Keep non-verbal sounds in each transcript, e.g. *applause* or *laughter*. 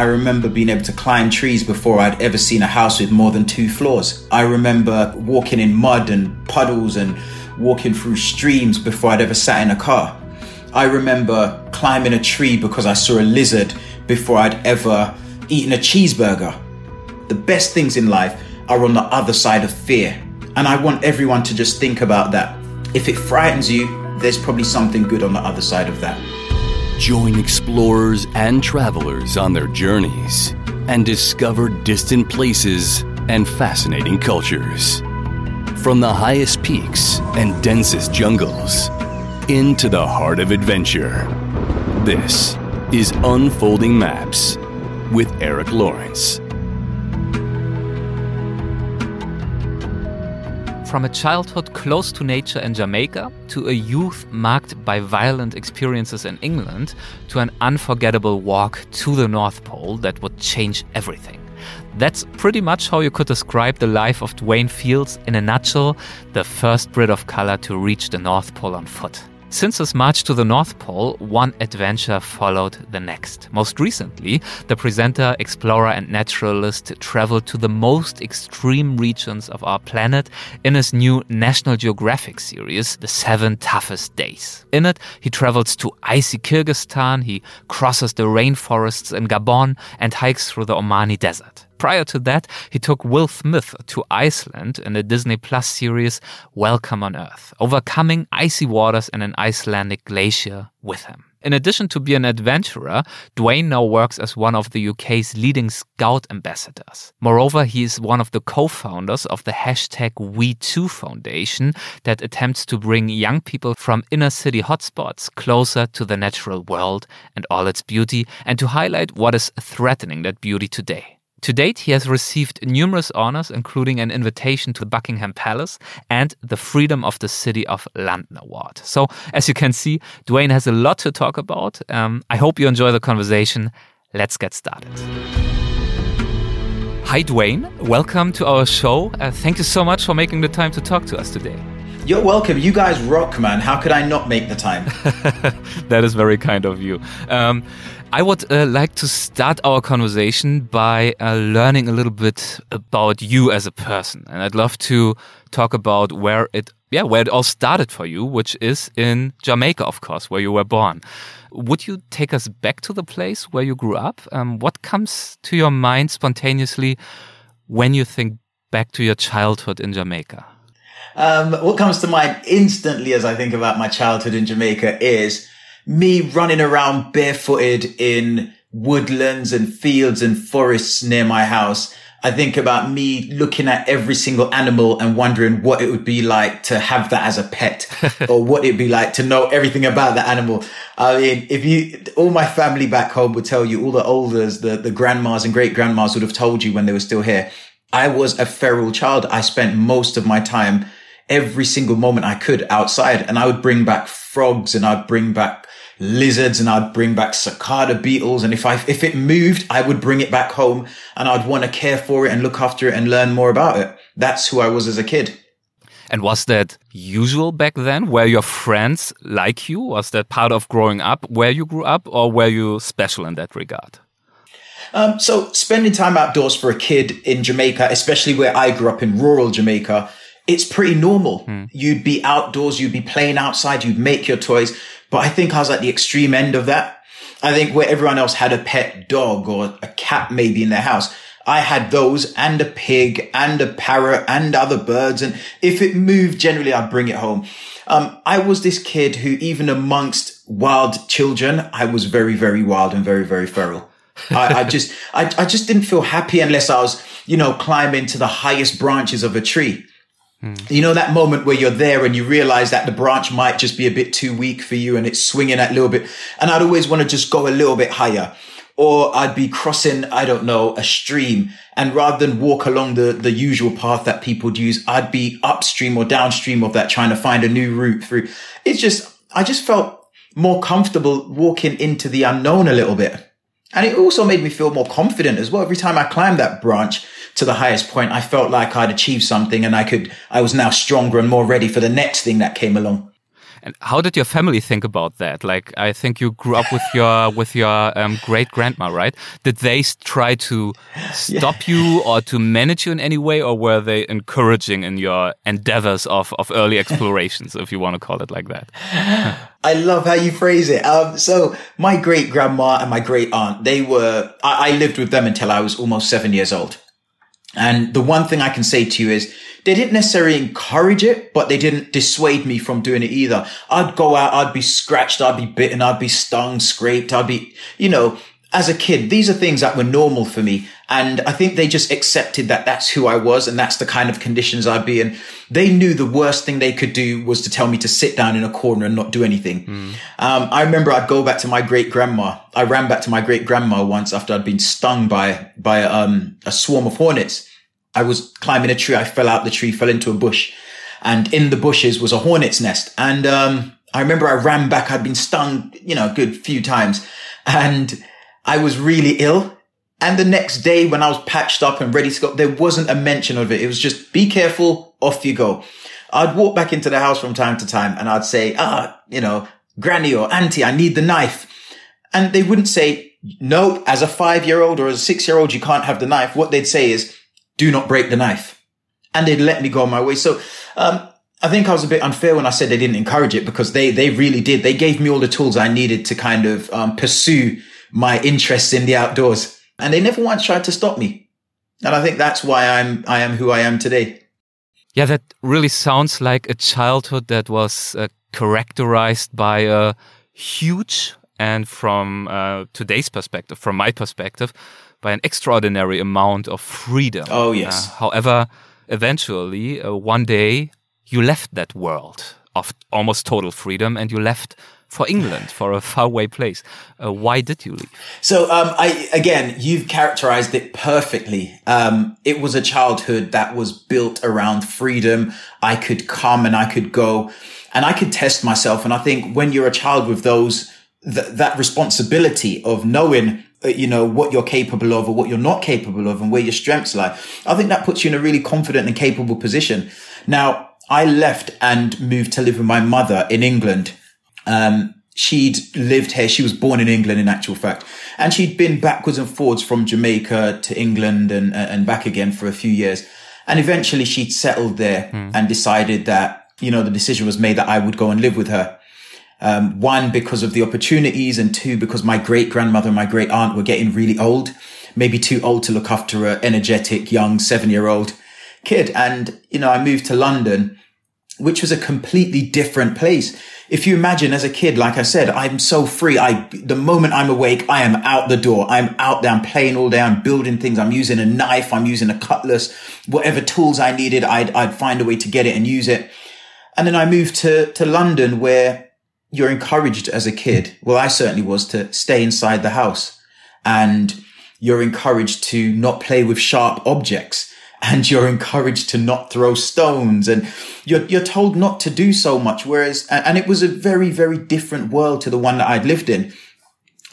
I remember being able to climb trees before I'd ever seen a house with more than two floors. I remember walking in mud and puddles and walking through streams before I'd ever sat in a car. I remember climbing a tree because I saw a lizard before I'd ever eaten a cheeseburger. The best things in life are on the other side of fear. And I want everyone to just think about that. If it frightens you, there's probably something good on the other side of that. Join explorers and travelers on their journeys and discover distant places and fascinating cultures. From the highest peaks and densest jungles into the heart of adventure. This is Unfolding Maps with Eric Lawrence. From a childhood close to nature in Jamaica to a youth marked by violent experiences in England to an unforgettable walk to the North Pole that would change everything. That's pretty much how you could describe the life of Dwayne Fields in a nutshell, the first Brit of color to reach the North Pole on foot. Since his march to the North Pole, one adventure followed the next. Most recently, the presenter, explorer, and naturalist traveled to the most extreme regions of our planet in his new National Geographic series, The Seven Toughest Days. In it, he travels to icy Kyrgyzstan, he crosses the rainforests in Gabon, and hikes through the Omani Desert. Prior to that, he took Will Smith to Iceland in the Disney Plus series Welcome on Earth, overcoming icy waters and an Icelandic glacier with him. In addition to being an adventurer, Dwayne now works as one of the UK's leading Scout ambassadors. Moreover, he is one of the co-founders of the hashtag WeTwo Foundation that attempts to bring young people from inner city hotspots closer to the natural world and all its beauty and to highlight what is threatening that beauty today. To date, he has received numerous honors, including an invitation to Buckingham Palace and the Freedom of the City of London Award. So, as you can see, Dwayne has a lot to talk about. Um, I hope you enjoy the conversation. Let's get started. Hi, Dwayne. Welcome to our show. Uh, thank you so much for making the time to talk to us today. You're welcome. You guys rock, man. How could I not make the time? *laughs* that is very kind of you. Um, I would uh, like to start our conversation by uh, learning a little bit about you as a person, and I'd love to talk about where it, yeah, where it all started for you, which is in Jamaica, of course, where you were born. Would you take us back to the place where you grew up? Um, what comes to your mind spontaneously when you think back to your childhood in Jamaica? Um, what comes to mind instantly as I think about my childhood in Jamaica is me running around barefooted in woodlands and fields and forests near my house. I think about me looking at every single animal and wondering what it would be like to have that as a pet *laughs* or what it'd be like to know everything about that animal. I mean, if you, all my family back home would tell you, all the elders, the, the grandmas and great grandmas would have told you when they were still here. I was a feral child. I spent most of my time every single moment I could outside and I would bring back frogs and I'd bring back lizards and I'd bring back cicada beetles. And if I, if it moved, I would bring it back home and I'd want to care for it and look after it and learn more about it. That's who I was as a kid. And was that usual back then? Were your friends like you? Was that part of growing up where you grew up or were you special in that regard? Um, so spending time outdoors for a kid in Jamaica, especially where I grew up in rural Jamaica, it's pretty normal. Mm. You'd be outdoors, you'd be playing outside, you'd make your toys. But I think I was at the extreme end of that. I think where everyone else had a pet dog or a cat maybe in their house, I had those and a pig and a parrot and other birds. And if it moved, generally I'd bring it home. Um, I was this kid who even amongst wild children, I was very, very wild and very, very feral. I, I, just, I, I just didn't feel happy unless I was, you know, climbing to the highest branches of a tree. Mm. You know, that moment where you're there and you realize that the branch might just be a bit too weak for you and it's swinging that little bit. And I'd always want to just go a little bit higher. Or I'd be crossing, I don't know, a stream. And rather than walk along the, the usual path that people use, I'd be upstream or downstream of that trying to find a new route through. It's just, I just felt more comfortable walking into the unknown a little bit. And it also made me feel more confident as well. Every time I climbed that branch to the highest point, I felt like I'd achieved something and I could, I was now stronger and more ready for the next thing that came along. And how did your family think about that? Like, I think you grew up with your *laughs* with your um, great grandma, right? Did they try to stop yeah. you *laughs* or to manage you in any way, or were they encouraging in your endeavors of of early explorations, if you want to call it like that? *laughs* I love how you phrase it. Um, so my great grandma and my great aunt, they were. I, I lived with them until I was almost seven years old. And the one thing I can say to you is they didn't necessarily encourage it, but they didn't dissuade me from doing it either. I'd go out, I'd be scratched, I'd be bitten, I'd be stung, scraped, I'd be, you know, as a kid, these are things that were normal for me. And I think they just accepted that that's who I was and that's the kind of conditions I'd be in. They knew the worst thing they could do was to tell me to sit down in a corner and not do anything. Mm. Um, I remember I'd go back to my great grandma. I ran back to my great grandma once after I'd been stung by, by, um, a swarm of hornets. I was climbing a tree. I fell out the tree, fell into a bush and in the bushes was a hornet's nest. And, um, I remember I ran back. I'd been stung, you know, a good few times and I was really ill. And the next day when I was patched up and ready to go, there wasn't a mention of it. It was just be careful, off you go. I'd walk back into the house from time to time and I'd say, ah, you know, granny or auntie, I need the knife. And they wouldn't say, no, as a five year old or as a six year old, you can't have the knife. What they'd say is, do not break the knife. And they'd let me go on my way. So, um, I think I was a bit unfair when I said they didn't encourage it because they, they really did. They gave me all the tools I needed to kind of, um, pursue my interests in the outdoors. And they never once tried to stop me. And I think that's why I'm, I am who I am today. Yeah, that really sounds like a childhood that was uh, characterized by a huge and from uh, today's perspective, from my perspective, by an extraordinary amount of freedom. Oh, yes. Uh, however, eventually, uh, one day, you left that world of almost total freedom and you left for England, for a faraway place. Uh, why did you leave? So, um, I again, you've characterized it perfectly. Um, it was a childhood that was built around freedom. I could come and I could go, and I could test myself. And I think when you're a child with those th- that responsibility of knowing you know what you're capable of or what you're not capable of and where your strengths lie i think that puts you in a really confident and capable position now i left and moved to live with my mother in england um, she'd lived here. She was born in England, in actual fact, and she'd been backwards and forwards from Jamaica to England and and back again for a few years. And eventually, she'd settled there mm. and decided that you know the decision was made that I would go and live with her. Um, one because of the opportunities, and two because my great grandmother and my great aunt were getting really old, maybe too old to look after an energetic young seven year old kid. And you know, I moved to London, which was a completely different place if you imagine as a kid, like I said, I'm so free. I, the moment I'm awake, I am out the door. I'm out there. I'm playing all day. I'm building things. I'm using a knife. I'm using a cutlass, whatever tools I needed. I'd, I'd find a way to get it and use it. And then I moved to, to London where you're encouraged as a kid. Well, I certainly was to stay inside the house and you're encouraged to not play with sharp objects *laughs* and you're encouraged to not throw stones and you're, you're told not to do so much. Whereas, and it was a very, very different world to the one that I'd lived in.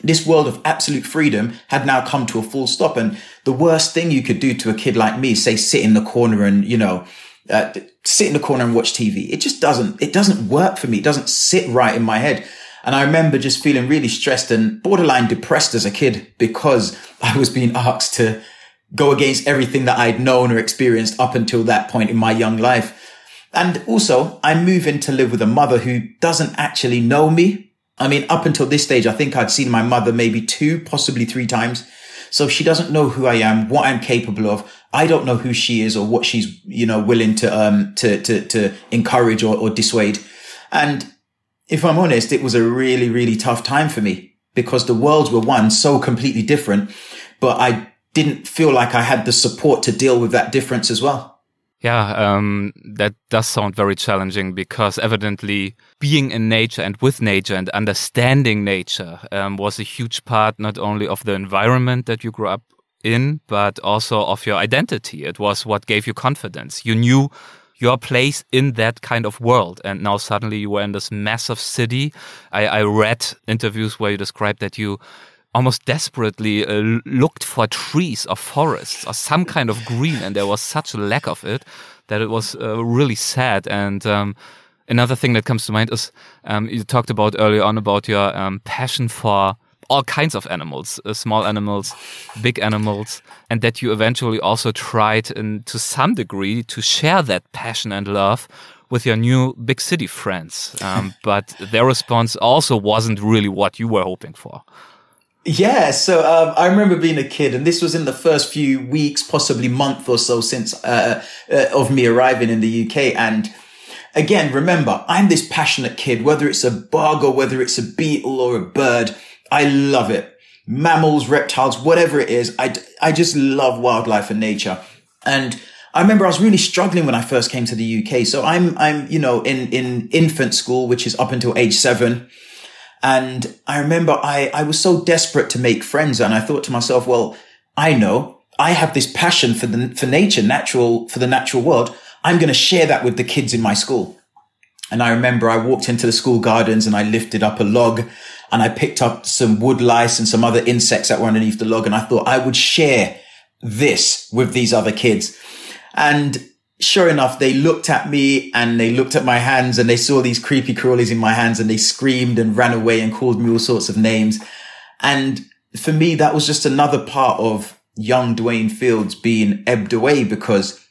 This world of absolute freedom had now come to a full stop. And the worst thing you could do to a kid like me, say, sit in the corner and, you know, uh, sit in the corner and watch TV. It just doesn't, it doesn't work for me. It doesn't sit right in my head. And I remember just feeling really stressed and borderline depressed as a kid because I was being asked to go against everything that I'd known or experienced up until that point in my young life. And also, I'm in to live with a mother who doesn't actually know me. I mean, up until this stage, I think I'd seen my mother maybe two, possibly three times. So she doesn't know who I am, what I'm capable of. I don't know who she is or what she's, you know, willing to, um, to, to, to encourage or, or dissuade. And if I'm honest, it was a really, really tough time for me because the worlds were one so completely different, but I didn't feel like I had the support to deal with that difference as well. Yeah, um, that does sound very challenging because evidently being in nature and with nature and understanding nature um, was a huge part not only of the environment that you grew up in, but also of your identity. It was what gave you confidence. You knew your place in that kind of world. And now suddenly you were in this massive city. I, I read interviews where you described that you almost desperately uh, looked for trees or forests or some kind of green, and there was such a lack of it that it was uh, really sad. And um, Another thing that comes to mind is um, you talked about earlier on about your um, passion for all kinds of animals, uh, small animals, big animals, and that you eventually also tried, in, to some degree, to share that passion and love with your new big city friends. *laughs* Um, but their response also wasn't really what you were hoping for. Yeah, so um, I remember being a kid, and this was in the first few weeks, possibly month or so since uh, uh, of me arriving in the UK. And again, remember, I'm this passionate kid, whether it's a bug or whether it's a beetle or a bird. I love it. Mammals, reptiles, whatever it is. I, I just love wildlife and nature. And I remember I was really struggling when I first came to the UK. So I'm, I'm, you know, in, in infant school, which is up until age seven. And I remember I, I was so desperate to make friends. And I thought to myself, well, I know I have this passion for the, for nature, natural, for the natural world. I'm going to share that with the kids in my school. And I remember I walked into the school gardens and I lifted up a log and I picked up some wood lice and some other insects that were underneath the log. And I thought I would share this with these other kids. And sure enough, they looked at me and they looked at my hands and they saw these creepy crawlies in my hands and they screamed and ran away and called me all sorts of names. And for me, that was just another part of young Dwayne Fields being ebbed away because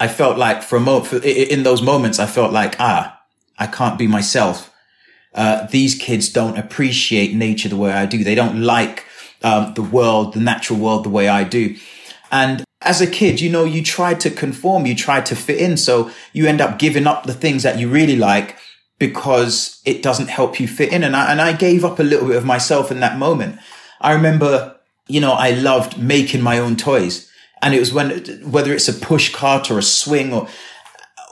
I felt like for a moment, in those moments, I felt like, ah, I can't be myself. Uh, these kids don't appreciate nature the way I do. They don't like um, the world, the natural world, the way I do. And as a kid, you know, you try to conform, you try to fit in. So you end up giving up the things that you really like because it doesn't help you fit in. And I, and I gave up a little bit of myself in that moment. I remember, you know, I loved making my own toys. And it was when, whether it's a push cart or a swing or,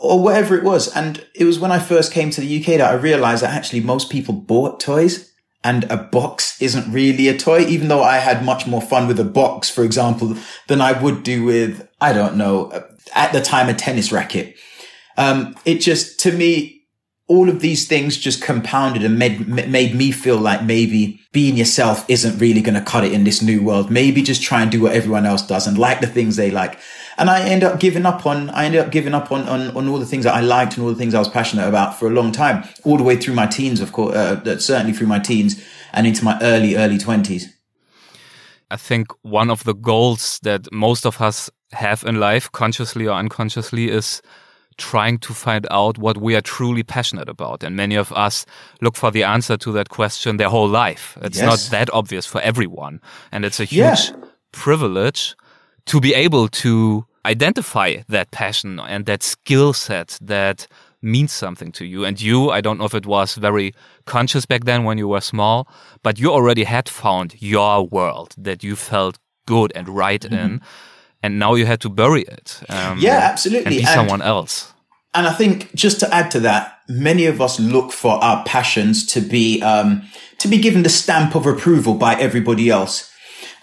or whatever it was. And it was when I first came to the UK that I realized that actually most people bought toys and a box isn't really a toy, even though I had much more fun with a box, for example, than I would do with, I don't know, at the time, a tennis racket. Um, it just, to me, all of these things just compounded and made, made me feel like maybe being yourself isn't really going to cut it in this new world. Maybe just try and do what everyone else does and like the things they like. And I ended up giving up on, I ended up giving up on, on, on all the things that I liked and all the things I was passionate about for a long time, all the way through my teens, of course, uh, certainly through my teens and into my early, early twenties. I think one of the goals that most of us have in life, consciously or unconsciously, is trying to find out what we are truly passionate about. And many of us look for the answer to that question their whole life. It's yes. not that obvious for everyone. And it's a huge yeah. privilege to be able to identify that passion and that skill set that means something to you. And you, I don't know if it was very conscious back then when you were small, but you already had found your world that you felt good and right mm -hmm. in and now you had to bury it. Um, yeah, absolutely. And be and, someone else. And I think just to add to that, many of us look for our passions to be um, to be given the stamp of approval by everybody else.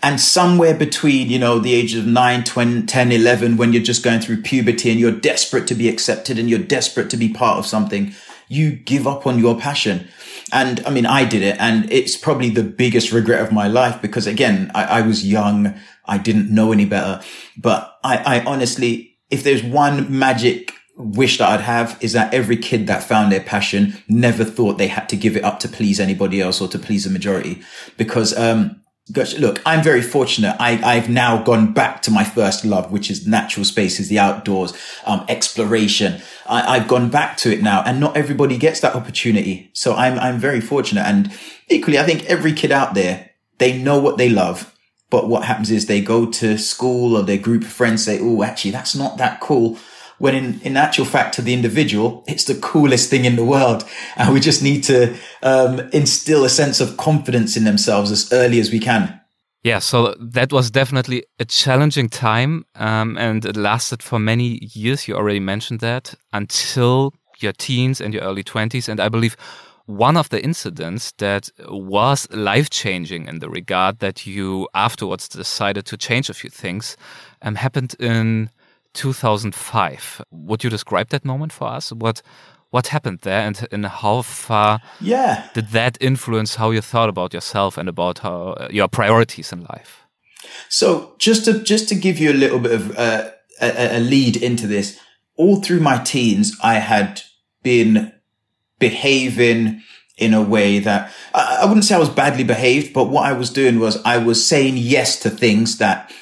And somewhere between, you know, the ages of 9, 20, 10, 11, when you're just going through puberty and you're desperate to be accepted and you're desperate to be part of something, you give up on your passion. And I mean, I did it and it's probably the biggest regret of my life because again, I, I was young. I didn't know any better, but I, I honestly, if there's one magic wish that I'd have is that every kid that found their passion never thought they had to give it up to please anybody else or to please the majority. Because, um, gosh, look, I'm very fortunate. I, I've now gone back to my first love, which is natural spaces, the outdoors, um, exploration. I, I've gone back to it now and not everybody gets that opportunity. So I'm, I'm very fortunate. And equally, I think every kid out there, they know what they love. But what happens is they go to school or their group of friends say, Oh, actually, that's not that cool when in, in actual fact to the individual, it's the coolest thing in the world. And we just need to um, instill a sense of confidence in themselves as early as we can. Yeah, so that was definitely a challenging time, um, and it lasted for many years. You already mentioned that until your teens and your early 20s. And I believe one of the incidents that was life changing in the regard that you afterwards decided to change a few things um, happened in 2005. Would you describe that moment for us? What what happened there, and, and how far yeah. did that influence how you thought about yourself and about how, uh, your priorities in life? So, just to just to give you a little bit of uh, a, a lead into this, all through my teens, I had been behaving in a way that I, I wouldn't say I was badly behaved, but what I was doing was I was saying yes to things that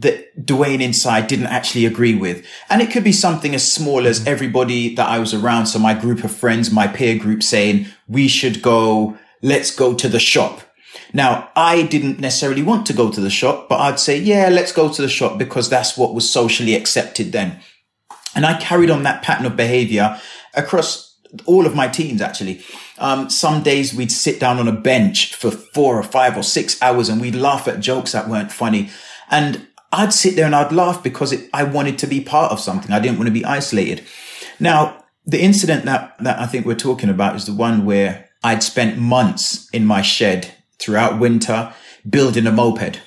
that Dwayne inside didn't actually agree with. And it could be something as small as everybody that I was around. So my group of friends, my peer group saying we should go, let's go to the shop. Now, I didn't necessarily want to go to the shop, but I'd say, yeah, let's go to the shop because that's what was socially accepted then. And I carried on that pattern of behavior across all of my teens, actually. Um, some days we'd sit down on a bench for four or five or six hours and we'd laugh at jokes that weren't funny. And I'd sit there and I'd laugh because it, I wanted to be part of something. I didn't want to be isolated. Now, the incident that, that I think we're talking about is the one where I'd spent months in my shed throughout winter building a moped.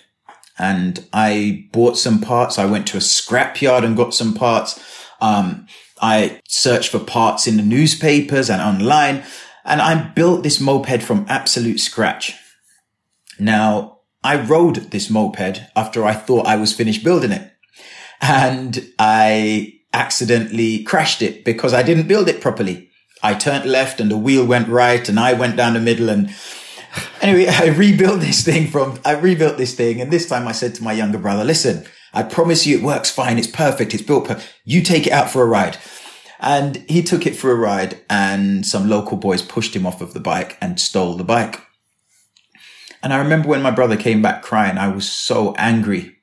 And I bought some parts. I went to a scrapyard and got some parts. Um, I searched for parts in the newspapers and online and I built this moped from absolute scratch. Now, I rode this moped after I thought I was finished building it. And I accidentally crashed it because I didn't build it properly. I turned left and the wheel went right and I went down the middle and anyway, *laughs* I rebuilt this thing from, I rebuilt this thing. And this time I said to my younger brother, listen, I promise you it works fine. It's perfect. It's built. Per- you take it out for a ride. And he took it for a ride and some local boys pushed him off of the bike and stole the bike. And I remember when my brother came back crying, I was so angry.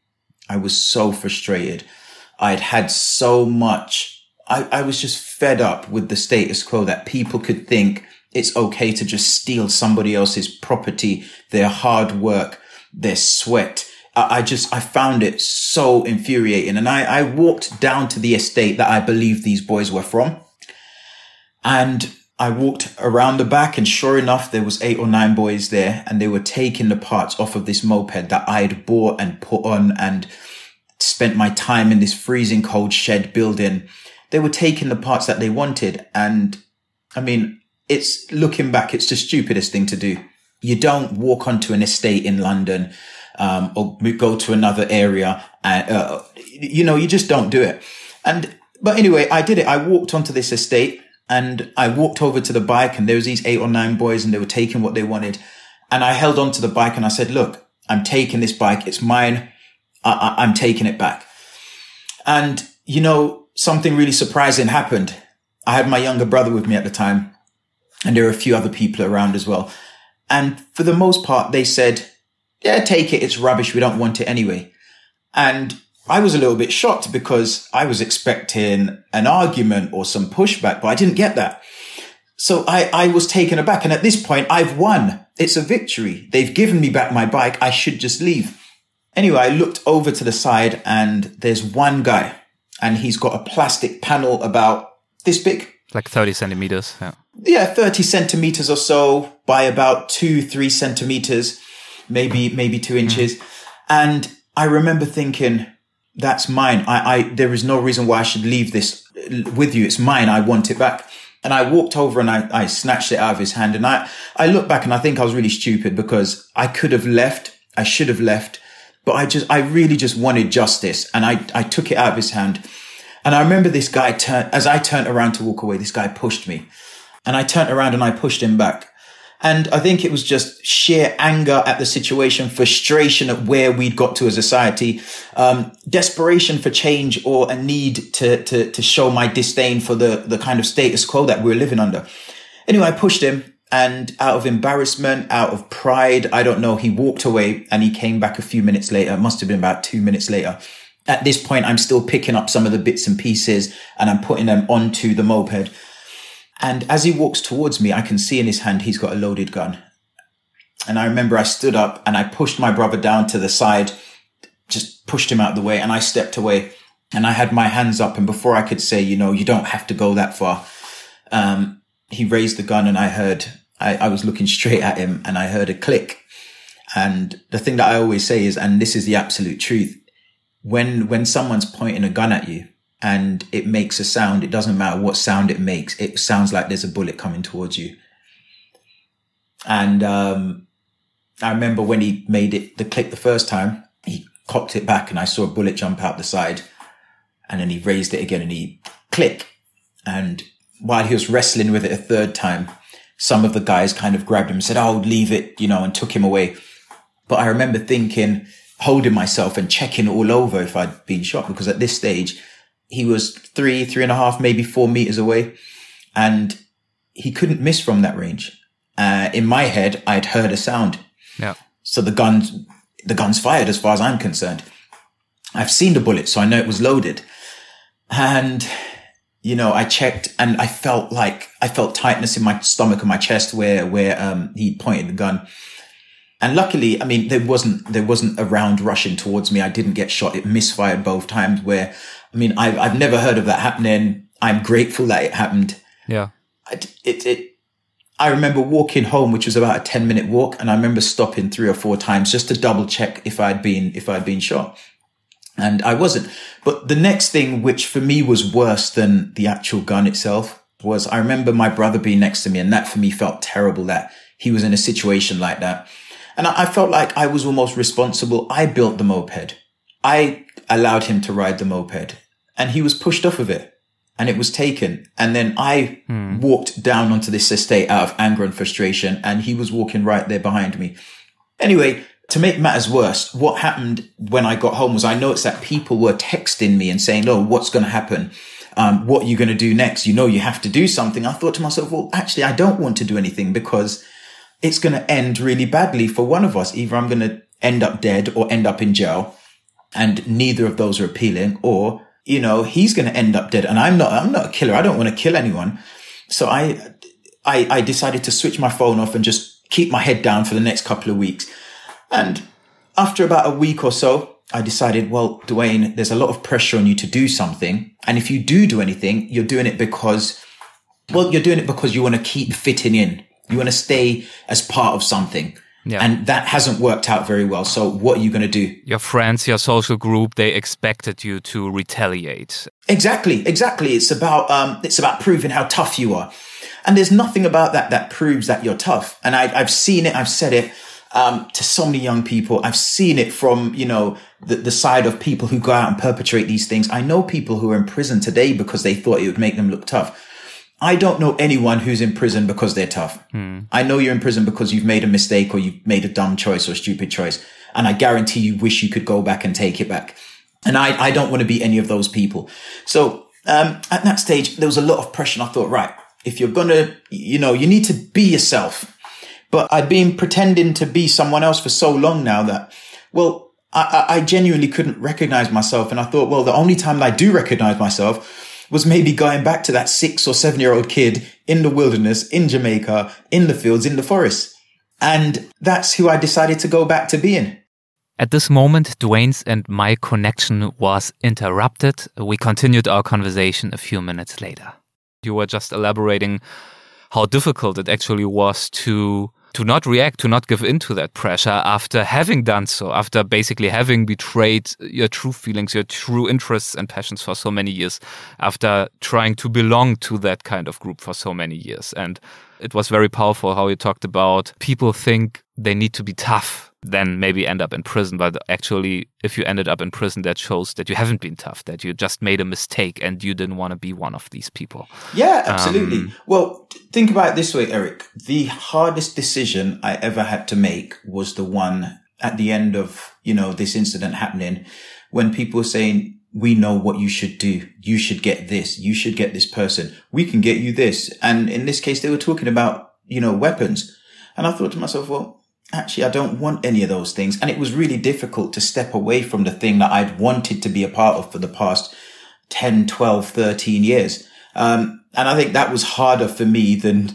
I was so frustrated. I'd had so much. I, I was just fed up with the status quo that people could think it's okay to just steal somebody else's property, their hard work, their sweat. I, I just, I found it so infuriating. And I, I walked down to the estate that I believed these boys were from. And I walked around the back and sure enough, there was eight or nine boys there and they were taking the parts off of this moped that I'd bought and put on and spent my time in this freezing cold shed building. They were taking the parts that they wanted. And I mean, it's looking back, it's the stupidest thing to do. You don't walk onto an estate in London, um, or go to another area and, uh, you know, you just don't do it. And, but anyway, I did it. I walked onto this estate and I walked over to the bike and there was these eight or nine boys and they were taking what they wanted. And I held on to the bike and I said, look, I'm taking this bike. It's mine. I, I, I'm taking it back. And, you know, something really surprising happened. I had my younger brother with me at the time and there were a few other people around as well. And for the most part, they said, yeah, take it. It's rubbish. We don't want it anyway. And I was a little bit shocked because I was expecting an argument or some pushback, but I didn't get that. So I, I was taken aback. And at this point, I've won. It's a victory. They've given me back my bike. I should just leave. Anyway, I looked over to the side and there's one guy and he's got a plastic panel about this big. Like 30 centimeters. Yeah. Yeah, 30 centimeters or so by about two, three centimeters, maybe, maybe two inches. Mm. And I remember thinking, that's mine. I, I, there is no reason why I should leave this with you. It's mine. I want it back. And I walked over and I, I snatched it out of his hand. And I, I look back and I think I was really stupid because I could have left. I should have left, but I just, I really just wanted justice. And I, I took it out of his hand. And I remember this guy turned, as I turned around to walk away, this guy pushed me and I turned around and I pushed him back. And I think it was just sheer anger at the situation, frustration at where we'd got to as a society, um, desperation for change or a need to, to, to show my disdain for the, the kind of status quo that we we're living under. Anyway, I pushed him and out of embarrassment, out of pride, I don't know, he walked away and he came back a few minutes later. It must have been about two minutes later. At this point, I'm still picking up some of the bits and pieces and I'm putting them onto the moped. And as he walks towards me, I can see in his hand he's got a loaded gun. And I remember I stood up and I pushed my brother down to the side, just pushed him out of the way, and I stepped away. And I had my hands up, and before I could say, you know, you don't have to go that far, um, he raised the gun, and I heard, I, I was looking straight at him, and I heard a click. And the thing that I always say is, and this is the absolute truth, when when someone's pointing a gun at you, and it makes a sound. It doesn't matter what sound it makes. It sounds like there's a bullet coming towards you. And um, I remember when he made it the click the first time, he cocked it back and I saw a bullet jump out the side. And then he raised it again and he click. And while he was wrestling with it a third time, some of the guys kind of grabbed him and said, "I'll Oh, leave it, you know, and took him away. But I remember thinking, holding myself and checking all over if I'd been shot because at this stage, he was three, three and a half, maybe four meters away. And he couldn't miss from that range. Uh, in my head, I'd heard a sound. Yeah. So the gun's, the gun's fired as far as I'm concerned. I've seen the bullet, so I know it was loaded. And you know, I checked and I felt like I felt tightness in my stomach and my chest where, where, um, he pointed the gun. And luckily, I mean, there wasn't, there wasn't a round rushing towards me. I didn't get shot. It misfired both times where, I mean, I've, I've never heard of that happening. I'm grateful that it happened. Yeah. It, it, it, I remember walking home, which was about a 10 minute walk. And I remember stopping three or four times just to double check if I'd been, if I'd been shot and I wasn't. But the next thing, which for me was worse than the actual gun itself, was I remember my brother being next to me, and that for me felt terrible that he was in a situation like that. And I, felt like I was almost responsible. I built the moped. I allowed him to ride the moped, and he was pushed off of it. And it was taken. And then I hmm. walked down onto this estate out of anger and frustration, and he was walking right there behind me. Anyway, to make matters worse, what happened when I got home was I noticed that people were texting me and saying, "Oh, what's going to happen? Um, what are you going to do next? You know, you have to do something." I thought to myself, "Well, actually, I don't want to do anything because it's going to end really badly for one of us. Either I'm going to end up dead or end up in jail, and neither of those are appealing. Or, you know, he's going to end up dead, and I'm not. I'm not a killer. I don't want to kill anyone. So I, I, I decided to switch my phone off and just keep my head down for the next couple of weeks." And after about a week or so, I decided, well, Dwayne, there's a lot of pressure on you to do something. And if you do do anything, you're doing it because, well, you're doing it because you want to keep fitting in. You want to stay as part of something. Yeah. And that hasn't worked out very well. So what are you going to do? Your friends, your social group, they expected you to retaliate. Exactly. Exactly. It's about, um, it's about proving how tough you are. And there's nothing about that that proves that you're tough. And I, I've seen it. I've said it um, to so many young people. I've seen it from, you know, the, the side of people who go out and perpetrate these things. I know people who are in prison today because they thought it would make them look tough. I don't know anyone who's in prison because they're tough. Hmm. I know you're in prison because you've made a mistake or you've made a dumb choice or stupid choice. And I guarantee you wish you could go back and take it back. And I, I don't want to be any of those people. So, um, at that stage, there was a lot of pressure. And I thought, right, if you're going to, you know, you need to be yourself. But I'd been pretending to be someone else for so long now that, well, I, I genuinely couldn't recognize myself. And I thought, well, the only time I do recognize myself was maybe going back to that six or seven year old kid in the wilderness, in Jamaica, in the fields, in the forest. And that's who I decided to go back to being. At this moment, Dwayne's and my connection was interrupted. We continued our conversation a few minutes later. You were just elaborating how difficult it actually was to to not react, to not give in to that pressure after having done so, after basically having betrayed your true feelings, your true interests and passions for so many years, after trying to belong to that kind of group for so many years. And it was very powerful how you talked about people think they need to be tough then maybe end up in prison. But actually, if you ended up in prison, that shows that you haven't been tough, that you just made a mistake and you didn't want to be one of these people. Yeah, absolutely. Um, well, think about it this way, Eric. The hardest decision I ever had to make was the one at the end of, you know, this incident happening when people were saying, we know what you should do. You should get this. You should get this person. We can get you this. And in this case, they were talking about, you know, weapons. And I thought to myself, well, actually, I don't want any of those things. And it was really difficult to step away from the thing that I'd wanted to be a part of for the past 10, 12, 13 years. Um, and I think that was harder for me than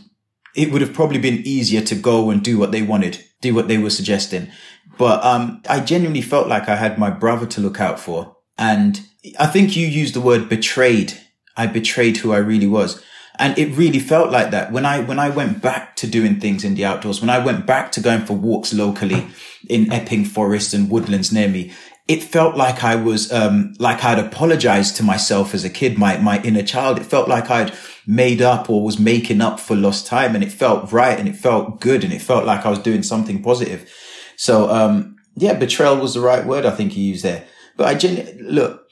it would have probably been easier to go and do what they wanted, do what they were suggesting. But, um, I genuinely felt like I had my brother to look out for. And I think you used the word betrayed. I betrayed who I really was. And it really felt like that when I, when I went back to doing things in the outdoors, when I went back to going for walks locally in Epping Forest and woodlands near me, it felt like I was, um, like I'd apologized to myself as a kid, my, my inner child. It felt like I'd made up or was making up for lost time and it felt right and it felt good and it felt like I was doing something positive. So, um, yeah, betrayal was the right word I think you used there. But I genuinely, look,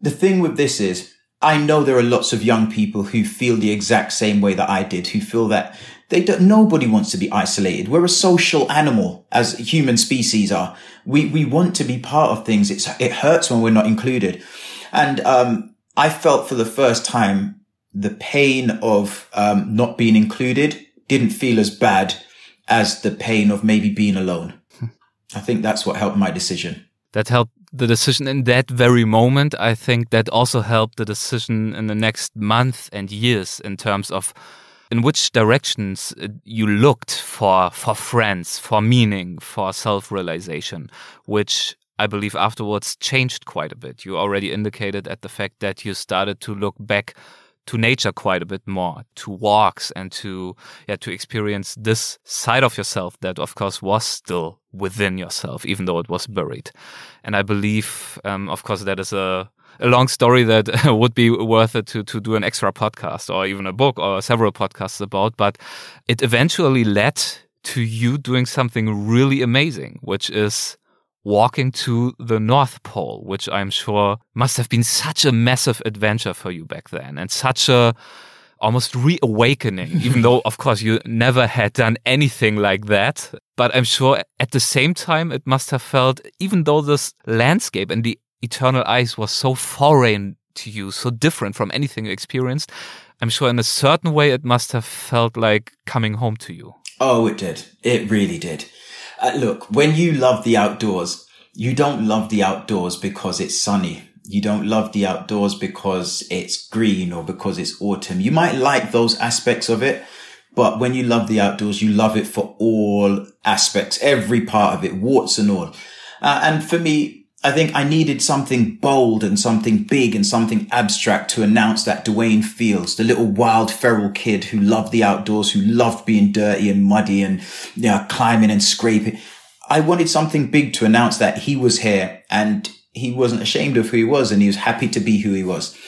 the thing with this is I know there are lots of young people who feel the exact same way that I did, who feel that they don't, nobody wants to be isolated. We're a social animal as human species are. We, we want to be part of things. It's, it hurts when we're not included. And, um, I felt for the first time the pain of, um, not being included didn't feel as bad as the pain of maybe being alone. I think that's what helped my decision. That helped the decision in that very moment. I think that also helped the decision in the next month and years in terms of in which directions uh, you looked for for friends, for meaning, for self-realization, which I believe afterwards changed quite a bit. You already indicated at the fact that you started to look back to nature quite a bit more, to walks and to yeah to experience this side of yourself that of course was still within yourself, even though it was buried. And I believe, um, of course, that is a a long story that *laughs* would be worth it to to do an extra podcast or even a book or several podcasts about. But it eventually led to you doing something really amazing, which is walking to the North Pole, which I'm sure must have been such a massive adventure for you back then and such a almost reawakening, *laughs* even though, of course, you never had done anything like that. But I'm sure at the same time, it must have felt, even though this landscape and the eternal ice was so foreign to you, so different from anything you experienced, I'm sure in a certain way, it must have felt like coming home to you. Oh, it did. It really did. Uh, look, when you love the outdoors, you don't love the outdoors because it's sunny. You don't love the outdoors because it's green or because it's autumn. You might like those aspects of it, but when you love the outdoors, you love it for all aspects, every part of it, warts and all. Uh, and for me, I think I needed something bold and something big and something abstract to announce that Dwayne Fields, the little wild feral kid who loved the outdoors, who loved being dirty and muddy and you know, climbing and scraping. I wanted something big to announce that he was here and he wasn't ashamed of who he was and he was happy to be who he was.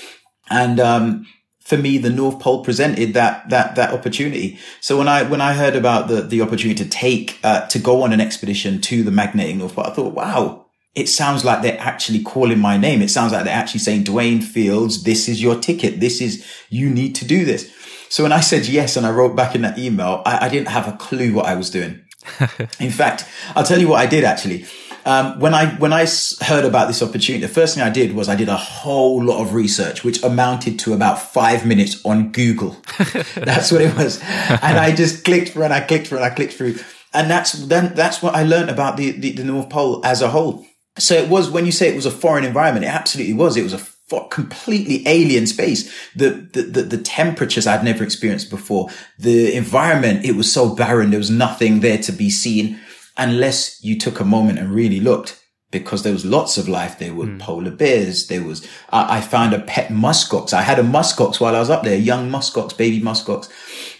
And, um, for me, the North Pole presented that that that opportunity. So when I when I heard about the the opportunity to take uh, to go on an expedition to the magnetic North Pole, I thought, wow, it sounds like they're actually calling my name. It sounds like they're actually saying, Dwayne Fields, this is your ticket. This is, you need to do this. So when I said yes and I wrote back in that email, I, I didn't have a clue what I was doing. *laughs* in fact, I'll tell you what I did actually. Um, when I when I heard about this opportunity, the first thing I did was I did a whole lot of research, which amounted to about five minutes on Google. *laughs* that's what it was, and I just clicked through and I clicked through and I clicked through, and that's then that's what I learned about the, the, the North Pole as a whole. So it was when you say it was a foreign environment, it absolutely was. It was a completely alien space. The, the, the, the, temperatures I'd never experienced before. The environment, it was so barren. There was nothing there to be seen unless you took a moment and really looked because there was lots of life. There were mm. polar bears. There was, I, I found a pet muskox. I had a muskox while I was up there, young muskox, baby muskox.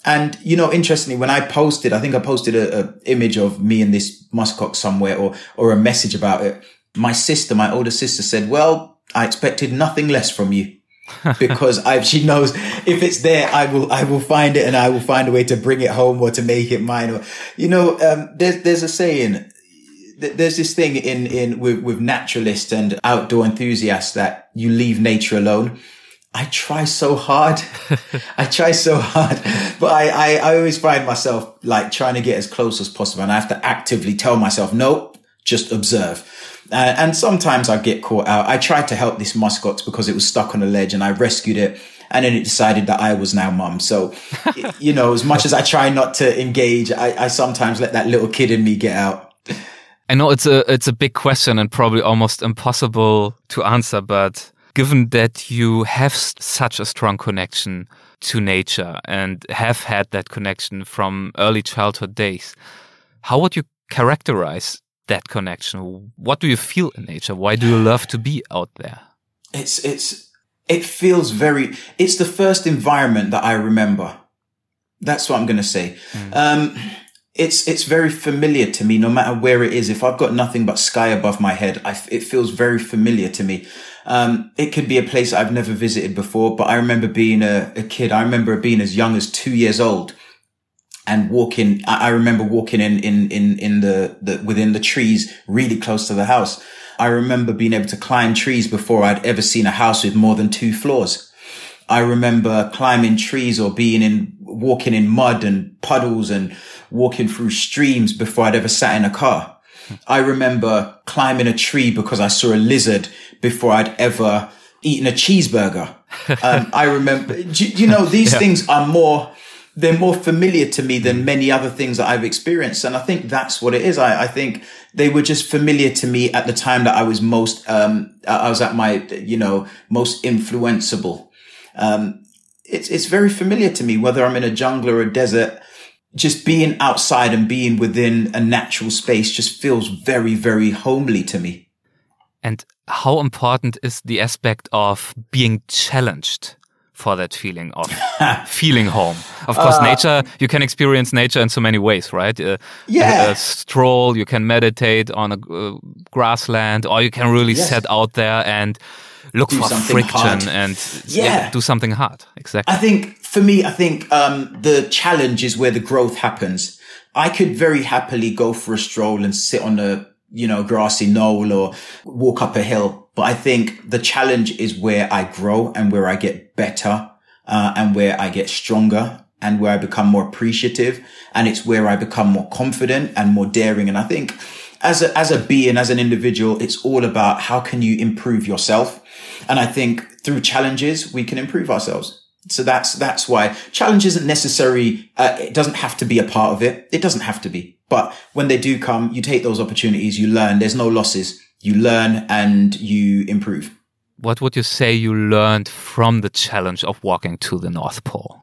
And, you know, interestingly, when I posted, I think I posted a, a image of me and this muskox somewhere or, or a message about it my sister, my older sister said, well, I expected nothing less from you. *laughs* because I, she knows if it's there, I will, I will find it and I will find a way to bring it home or to make it mine. Or, you know, um, there's, there's a saying, there's this thing in, in, with, with naturalists and outdoor enthusiasts that you leave nature alone. I try so hard. *laughs* I try so hard, but I, I, I always find myself like trying to get as close as possible. And I have to actively tell myself, no, just observe uh, and sometimes I get caught out. I tried to help this muskox because it was stuck on a ledge and I rescued it. And then it decided that I was now mum. So, *laughs* you know, as much as I try not to engage, I, I sometimes let that little kid in me get out. I know it's a it's a big question and probably almost impossible to answer, but given that you have such a strong connection to nature and have had that connection from early childhood days, how would you characterize that connection? What do you feel in nature? Why do you love to be out there? It's, it's, it feels very, it's the first environment that I remember. That's what I'm going to say. Mm. Um, it's, it's very familiar to me, no matter where it is. If I've got nothing but sky above my head, I, it feels very familiar to me. Um, it could be a place I've never visited before, but I remember being a, a kid. I remember being as young as two years old and walking. I, remember walking in, in, in, in the, the, within the trees really close to the house. I remember being able to climb trees before I'd ever seen a house with more than two floors. I remember climbing trees or being in, walking in mud and puddles and walking through streams before I'd ever sat in a car. I remember climbing a tree because I saw a lizard before I'd ever eaten a cheeseburger. *laughs* Um, I remember, you know, these yeah. things are more, they're more familiar to me than many other things that I've experienced. And I think that's what it is. I, I think they were just familiar to me at the time that I was most, um, I was at my, you know, most influenceable. Um, it's, it's very familiar to me, whether I'm in a jungle or a desert, just being outside and being within a natural space just feels very, very homely to me. And how important is the aspect of being challenged for that feeling of *laughs* feeling home? Of course, uh, nature, you can experience nature in so many ways, right? Uh, yeah. A, a, stroll, you can meditate on a uh, grassland, or you can really yes. set out there and look do for friction hard. and yeah. yeah. do something hard. Exactly. I think for me, I think um, the challenge is where the growth happens. I could very happily go for a stroll and sit on a you know grassy knoll or walk up a hill, but I think the challenge is where I grow and where I get better uh, and where I get stronger and where I become more appreciative and it's where I become more confident and more daring. And I think as a, as a being, as an individual, it's all about how can you improve yourself? And I think through challenges, we can improve ourselves. So that's, that's why challenge isn't necessary. Uh, it doesn't have to be a part of it. It doesn't have to be, but when they do come, you take those opportunities, you learn, there's no losses. You learn and you improve. What would you say you learned from the challenge of walking to the North Pole?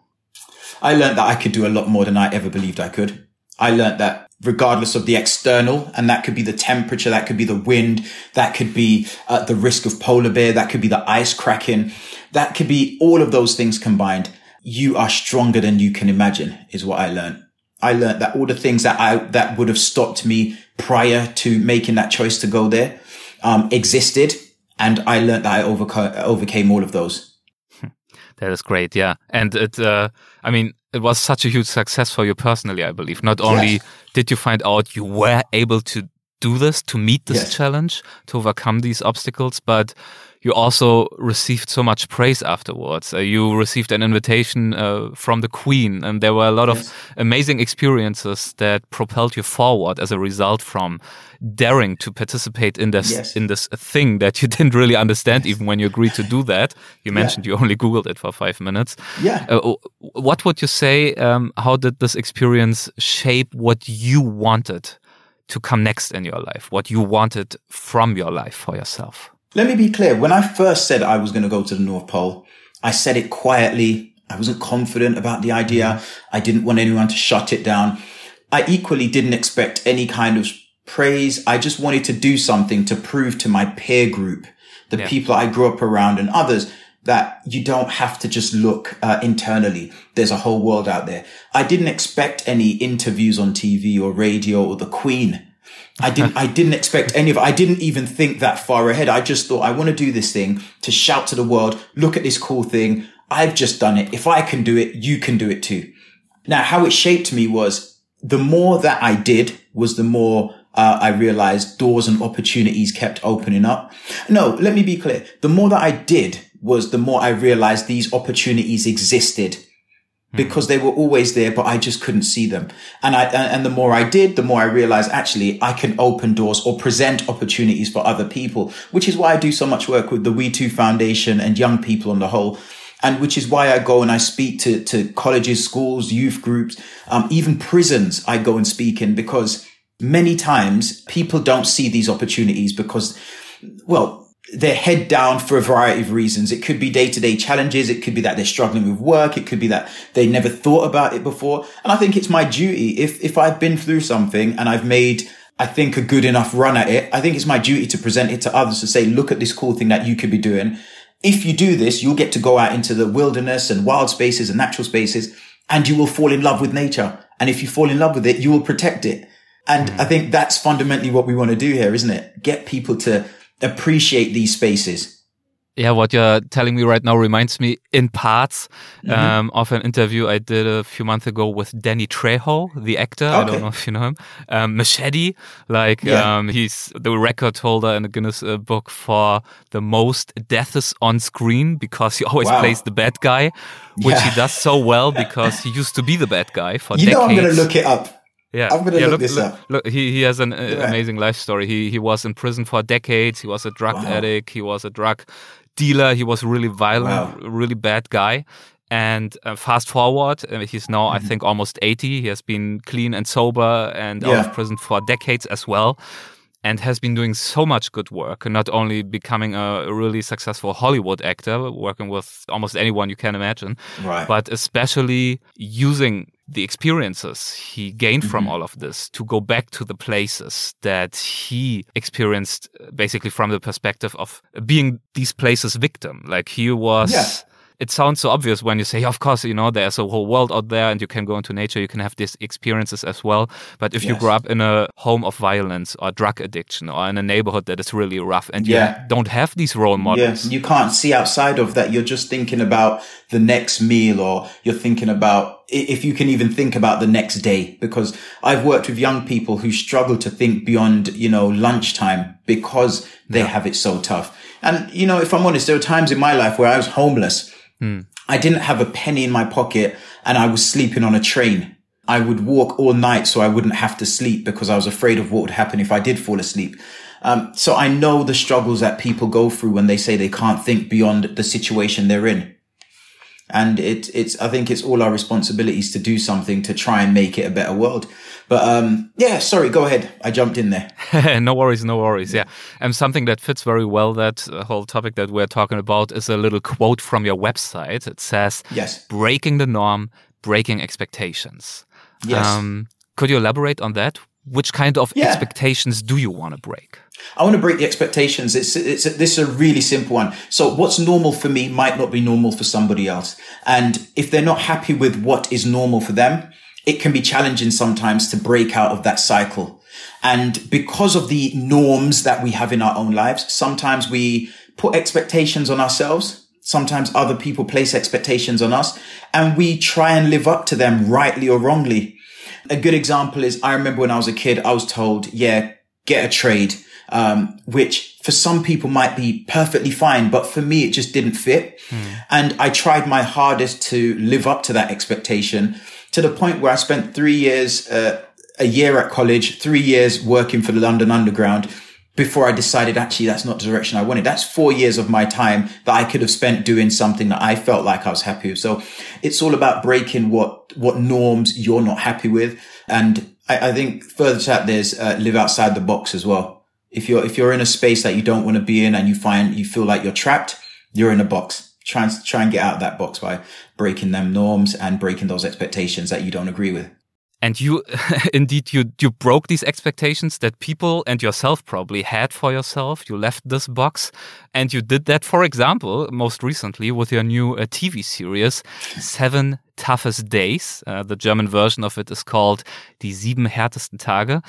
I learned that I could do a lot more than I ever believed I could. I learned that regardless of the external, and that could be the temperature, that could be the wind, that could be uh, the risk of polar bear, that could be the ice cracking, that could be all of those things combined. You are stronger than you can imagine is what I learned. I learned that all the things that I, that would have stopped me prior to making that choice to go there, um, existed. And I learned that I overcame, overcame all of those. *laughs* That is great. Yeah. And it, uh, I mean, it was such a huge success for you personally, I believe. Not only yes. did you find out you were able to do this, to meet this yes. challenge, to overcome these obstacles, but you also received so much praise afterwards. Uh, you received an invitation uh, from the Queen, and there were a lot yes. of amazing experiences that propelled you forward as a result from daring to participate in this yes. in this thing that you *laughs* didn't really understand yes. even when you agreed to do that. You mentioned yeah. you only googled it for five minutes. Yeah. Uh, what would you say? Um, how did this experience shape what you wanted to come next in your life? What you wanted from your life for yourself? Let me be clear. When I first said I was going to go to the North Pole, I said it quietly. I wasn't confident about the idea. I didn't want anyone to shut it down. I equally didn't expect any kind of praise. I just wanted to do something to prove to my peer group, the yeah. people I grew up around and others that you don't have to just look uh, internally. There's a whole world out there. I didn't expect any interviews on TV or radio or the Queen. I didn't, I didn't expect any of it. I didn't even think that far ahead. I just thought I want to do this thing to shout to the world, look at this cool thing. I've just done it. If I can do it, you can do it too. Now, how it shaped me was the more that I did was the more uh, I realized doors and opportunities kept opening up. No, let me be clear. The more that I did was the more I realized these opportunities existed. Because they were always there, but I just couldn't see them. And I, and the more I did, the more I realized actually I can open doors or present opportunities for other people, which is why I do so much work with the WeTwo Foundation and young people on the whole. And which is why I go and I speak to, to colleges, schools, youth groups, um, even prisons I go and speak in because many times people don't see these opportunities because, well, they're head down for a variety of reasons. It could be day to day challenges. It could be that they're struggling with work. It could be that they never thought about it before. And I think it's my duty. If, if I've been through something and I've made, I think a good enough run at it, I think it's my duty to present it to others to say, look at this cool thing that you could be doing. If you do this, you'll get to go out into the wilderness and wild spaces and natural spaces and you will fall in love with nature. And if you fall in love with it, you will protect it. And mm. I think that's fundamentally what we want to do here, isn't it? Get people to appreciate these spaces. Yeah, what you're telling me right now reminds me in parts mm-hmm. um, of an interview I did a few months ago with Danny Trejo, the actor. Okay. I don't know if you know him. Um, Machete, like yeah. um, he's the record holder in the Guinness uh, book for the most deaths on screen because he always wow. plays the bad guy, which yeah. he does so well *laughs* because he used to be the bad guy for you decades. know, I'm going to look it up. Yeah, I'm gonna yeah, look, look, this look, up. Look, he he has an uh, yeah. amazing life story. He he was in prison for decades. He was a drug wow. addict. He was a drug dealer. He was really violent, wow. really bad guy. And uh, fast forward, uh, he's now, mm-hmm. I think, almost 80. He has been clean and sober and yeah. out of prison for decades as well. And has been doing so much good work, not only becoming a really successful Hollywood actor, working with almost anyone you can imagine, right. but especially using the experiences he gained mm-hmm. from all of this to go back to the places that he experienced basically from the perspective of being these places victim like he was yeah it sounds so obvious when you say, of course, you know, there's a whole world out there and you can go into nature, you can have these experiences as well. But if yes. you grow up in a home of violence or drug addiction or in a neighborhood that is really rough and yeah. you don't have these role models. Yeah. You can't see outside of that. You're just thinking about the next meal or you're thinking about if you can even think about the next day, because I've worked with young people who struggle to think beyond, you know, lunchtime because they yeah. have it so tough. And, you know, if I'm honest, there were times in my life where I was homeless Mm. I didn't have a penny in my pocket and I was sleeping on a train. I would walk all night so I wouldn't have to sleep because I was afraid of what would happen if I did fall asleep. Um, so I know the struggles that people go through when they say they can't think beyond the situation they're in. And it, it's, I think it's all our responsibilities to do something to try and make it a better world. But um, yeah, sorry, go ahead. I jumped in there. *laughs* no worries, no worries. Yeah, and something that fits very well that uh, whole topic that we're talking about is a little quote from your website. It says, "Yes, breaking the norm, breaking expectations." Yes. Um, could you elaborate on that? Which kind of yeah. expectations do you want to break? I want to break the expectations. It's, it's, this is a really simple one. So what's normal for me might not be normal for somebody else. And if they're not happy with what is normal for them, it can be challenging sometimes to break out of that cycle. And because of the norms that we have in our own lives, sometimes we put expectations on ourselves. Sometimes other people place expectations on us and we try and live up to them rightly or wrongly. A good example is I remember when I was a kid, I was told, yeah, get a trade, um, which for some people might be perfectly fine, but for me, it just didn't fit. Hmm. And I tried my hardest to live up to that expectation to the point where I spent three years, uh, a year at college, three years working for the London Underground before I decided actually that's not the direction I wanted. That's four years of my time that I could have spent doing something that I felt like I was happy with. So it's all about breaking what, what norms you're not happy with. And I, I think further to that, there's uh, live outside the box as well. If you're, if you're in a space that you don't want to be in and you find, you feel like you're trapped, you're in a box try and try and get out of that box by breaking them norms and breaking those expectations that you don't agree with. And you, *laughs* indeed, you you broke these expectations that people and yourself probably had for yourself. You left this box, and you did that, for example, most recently with your new uh, TV series, Seven Toughest Days. Uh, the German version of it is called Die sieben härtesten Tage.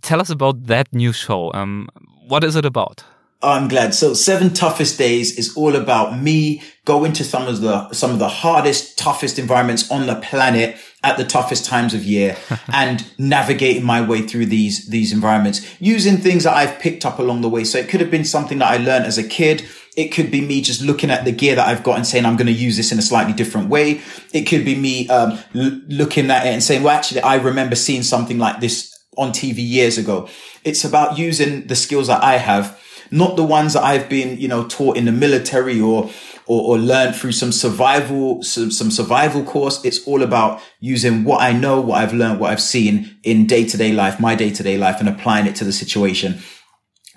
Tell us about that new show. Um, what is it about? I'm glad. So seven toughest days is all about me going to some of the, some of the hardest, toughest environments on the planet at the toughest times of year *laughs* and navigating my way through these, these environments using things that I've picked up along the way. So it could have been something that I learned as a kid. It could be me just looking at the gear that I've got and saying, I'm going to use this in a slightly different way. It could be me, um, l- looking at it and saying, well, actually, I remember seeing something like this on TV years ago. It's about using the skills that I have not the ones that I've been, you know, taught in the military or, or, or learned through some survival, some, some survival course. It's all about using what I know, what I've learned, what I've seen in day to day life, my day to day life and applying it to the situation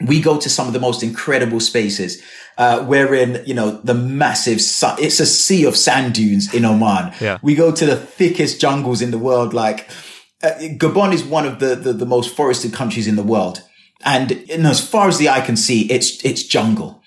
we go to some of the most incredible spaces uh, wherein you know the massive su- it's a sea of sand dunes in oman yeah. we go to the thickest jungles in the world like uh, gabon is one of the, the, the most forested countries in the world and, and as far as the eye can see, it's, it's jungle.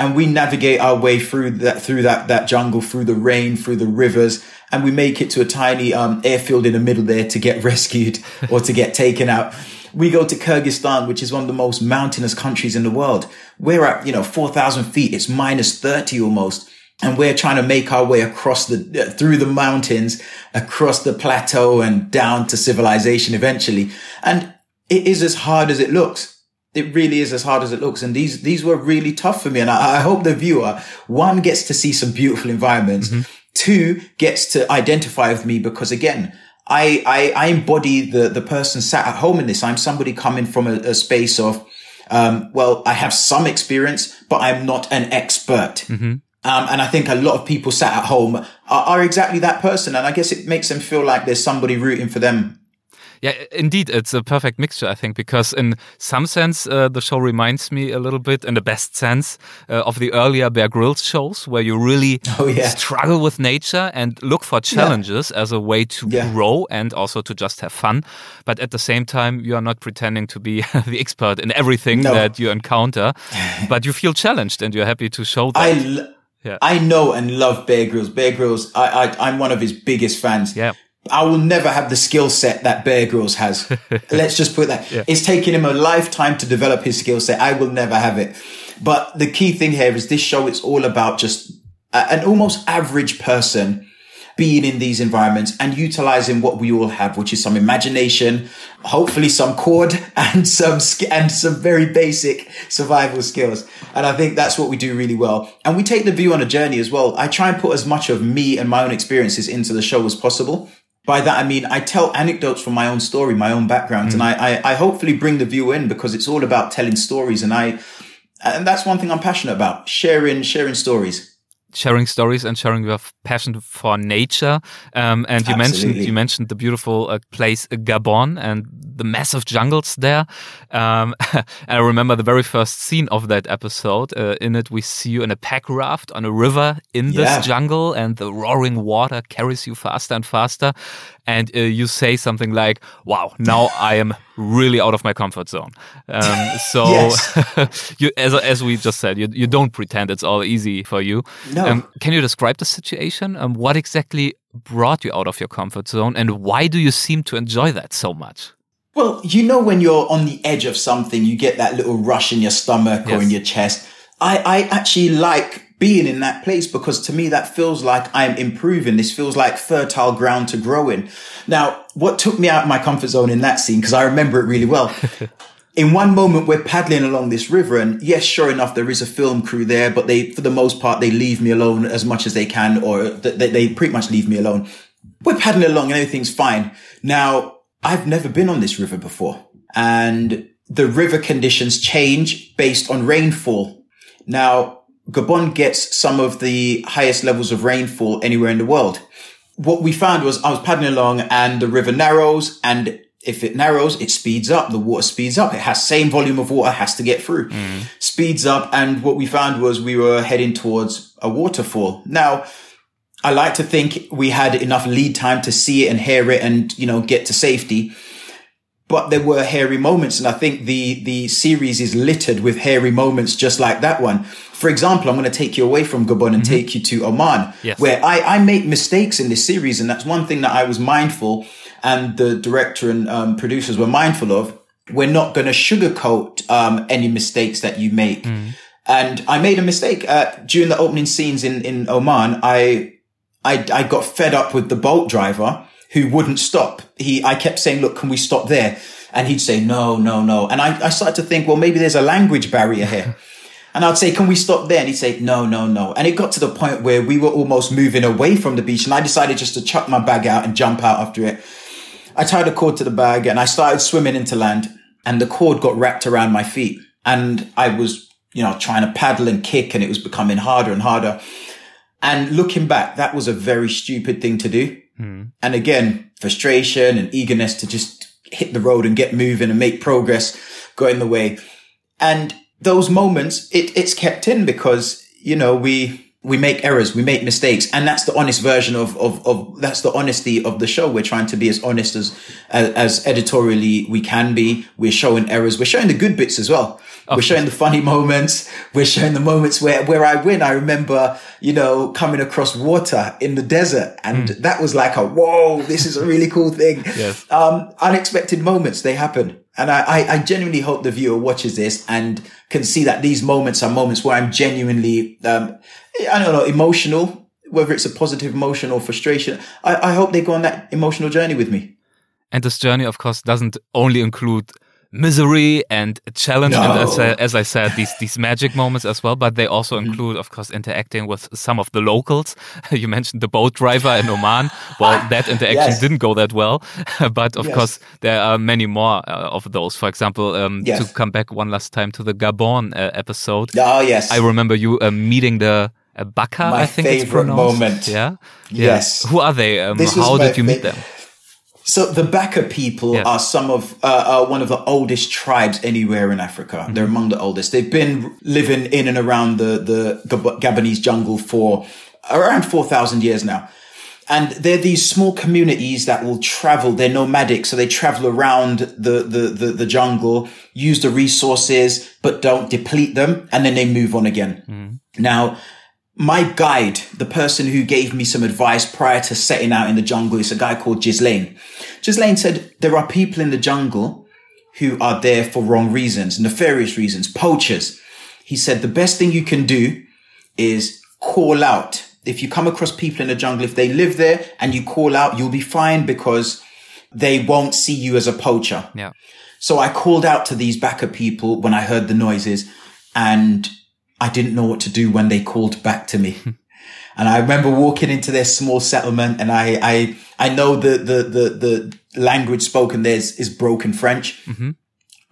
And we navigate our way through that, through that, that jungle, through the rain, through the rivers, and we make it to a tiny, um, airfield in the middle there to get *laughs* rescued or to get taken out. We go to Kyrgyzstan, which is one of the most mountainous countries in the world. We're at, you know, 4,000 feet. It's minus 30 almost. And we're trying to make our way across the, uh, through the mountains, across the plateau and down to civilization eventually. And it is as hard as it looks. It really is as hard as it looks. And these, these were really tough for me. And I, I hope the viewer, one gets to see some beautiful environments. Mm-hmm. Two gets to identify with me because again, I, I, I embody the, the person sat at home in this. I'm somebody coming from a, a space of, um, well, I have some experience, but I'm not an expert. Mm-hmm. Um, and I think a lot of people sat at home are, are, exactly that person. And I guess it makes them feel like there's somebody rooting for them yeah, indeed, it's a perfect mixture, I think, because in some sense, uh, the show reminds me a little bit, in the best sense, uh, of the earlier Bear Grylls shows, where you really *laughs* oh, yeah. struggle with nature and look for challenges yeah. as a way to yeah. grow and also to just have fun. But at the same time, you are not pretending to be *laughs* the expert in everything no. that you encounter, *laughs* but you feel challenged and you're happy to show that. I yeah. I know and love Bear Grylls. Bear Grylls, I, I, I'm one of his biggest fans. Yeah. I will never have the skill set that Bear Grylls has. *laughs* Let's just put that. Yeah. It's taken him a lifetime to develop his skill set. I will never have it. But the key thing here is this show, it's all about just an almost average person being in these environments and utilizing what we all have, which is some imagination, hopefully some cord *laughs* and some, and some very basic survival skills. And I think that's what we do really well. And we take the view on a journey as well. I try and put as much of me and my own experiences into the show as possible. By that, I mean, I tell anecdotes from my own story, my own background, mm. and I, I, I hopefully bring the view in because it's all about telling stories. And I, and that's one thing I'm passionate about, sharing, sharing stories sharing stories and sharing your passion for nature. Um, and you Absolutely. mentioned you mentioned the beautiful uh, place Gabon and the massive jungles there. Um, *laughs* and I remember the very first scene of that episode. Uh, in it, we see you in a pack raft on a river in this yeah. jungle, and the roaring water carries you faster and faster. And uh, you say something like, "Wow, now I am really out of my comfort zone." Um, *laughs* so, *laughs* you, as as we just said, you you don't pretend it's all easy for you. No. Um, can you describe the situation? Um, what exactly brought you out of your comfort zone, and why do you seem to enjoy that so much? Well, you know, when you're on the edge of something, you get that little rush in your stomach yes. or in your chest. I, I actually like being in that place because to me, that feels like I'm improving. This feels like fertile ground to grow in. Now, what took me out of my comfort zone in that scene, because I remember it really well. *laughs* in one moment, we're paddling along this river and yes, sure enough, there is a film crew there, but they, for the most part, they leave me alone as much as they can or they, they pretty much leave me alone. We're paddling along and everything's fine. Now, I've never been on this river before and the river conditions change based on rainfall. Now, Gabon gets some of the highest levels of rainfall anywhere in the world. What we found was I was paddling along and the river narrows and if it narrows, it speeds up. The water speeds up. It has same volume of water has to get through. Mm. Speeds up. And what we found was we were heading towards a waterfall. Now, I like to think we had enough lead time to see it and hear it and, you know, get to safety. But there were hairy moments. And I think the, the series is littered with hairy moments just like that one. For example, I'm going to take you away from Gabon and mm-hmm. take you to Oman, yes. where I, I make mistakes in this series. And that's one thing that I was mindful and the director and um, producers were mindful of. We're not going to sugarcoat um, any mistakes that you make. Mm. And I made a mistake uh, during the opening scenes in, in Oman. I I, I got fed up with the boat driver who wouldn't stop. He, I kept saying, look, can we stop there? And he'd say, no, no, no. And I, I started to think, well, maybe there's a language barrier here. *laughs* And I'd say, can we stop there? And he'd say, no, no, no. And it got to the point where we were almost moving away from the beach. And I decided just to chuck my bag out and jump out after it. I tied a cord to the bag and I started swimming into land and the cord got wrapped around my feet. And I was, you know, trying to paddle and kick and it was becoming harder and harder. And looking back, that was a very stupid thing to do. Mm. And again, frustration and eagerness to just hit the road and get moving and make progress got in the way. And those moments, it, it's kept in because, you know, we, we make errors, we make mistakes. And that's the honest version of, of, of, that's the honesty of the show. We're trying to be as honest as, as, as editorially we can be. We're showing errors. We're showing the good bits as well. we're showing the funny moments. We're showing the moments where, where I win. I remember, you know, coming across water in the desert and mm. that was like a, whoa, this is a really cool thing. yes. Um, unexpected moments, they happen. And I, I, I genuinely hope the viewer watches this and can see that these moments are moments where I'm genuinely, um, I don't know, emotional, whether it's a positive emotion or frustration. I, I hope they go on that emotional journey with me. And this journey, of course, doesn't only include misery and challenge no. and as I, as I, said these these magic moments as well but they also mm-hmm. include of course interacting with some of the locals *laughs* you mentioned the boat driver in Oman well that interaction yes. didn't go that well *laughs* but of yes. course there are many more uh, of those for example um, yes. to come back one last time to the Gabon uh, episode oh yes I remember you uh, meeting the uh, Baka my I think favorite moment yeah? yeah yes who are they um, how did you meet them so the Baka people yes. are some of uh, are one of the oldest tribes anywhere in Africa. Mm-hmm. They're among the oldest. They've been living in and around the the Gabonese jungle for around four thousand years now. And they're these small communities that will travel. They're nomadic, so they travel around the, the, the, the jungle, use the resources, but don't deplete them, and then they move on again. Mm. Now, my guide, the person who gave me some advice prior to setting out in the jungle, is a guy called Ghislaine. Ghislaine said there are people in the jungle who are there for wrong reasons, nefarious reasons, poachers. He said the best thing you can do is call out. If you come across people in the jungle, if they live there and you call out, you'll be fine because they won't see you as a poacher. Yeah. So I called out to these Baka people when I heard the noises and I didn't know what to do when they called back to me. *laughs* and I remember walking into their small settlement and I, I, I know the, the, the, the language spoken there is, is broken French. Mm-hmm.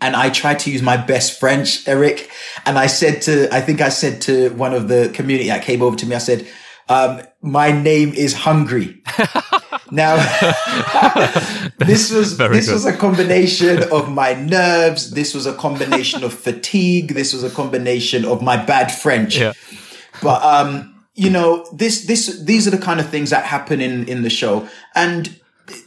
And I tried to use my best French, Eric. And I said to, I think I said to one of the community that came over to me, I said, um, my name is Hungry. *laughs* now, *laughs* this was this good. was a combination of my nerves. This was a combination of fatigue. This was a combination of my bad French. Yeah. But um, you know, this this these are the kind of things that happen in in the show, and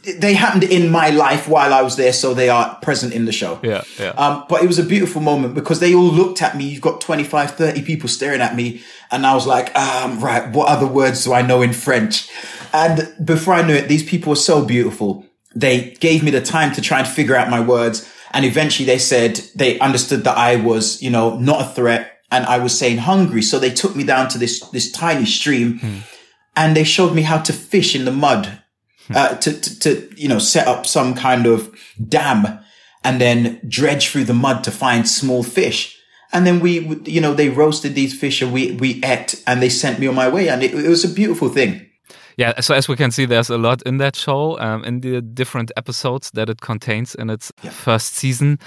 they happened in my life while I was there, so they are present in the show. Yeah, yeah. Um, but it was a beautiful moment because they all looked at me. You've got 25, 30 people staring at me. And I was like, um, right, what other words do I know in French? And before I knew it, these people were so beautiful. They gave me the time to try and figure out my words. And eventually they said they understood that I was, you know, not a threat and I was saying hungry. So they took me down to this, this tiny stream hmm. and they showed me how to fish in the mud uh, to, to, to, you know, set up some kind of dam and then dredge through the mud to find small fish. And then we, you know, they roasted these fish and we, we ate and they sent me on my way. And it, it was a beautiful thing. Yeah, so as we can see, there's a lot in that show, um, in the different episodes that it contains in its yeah. first season.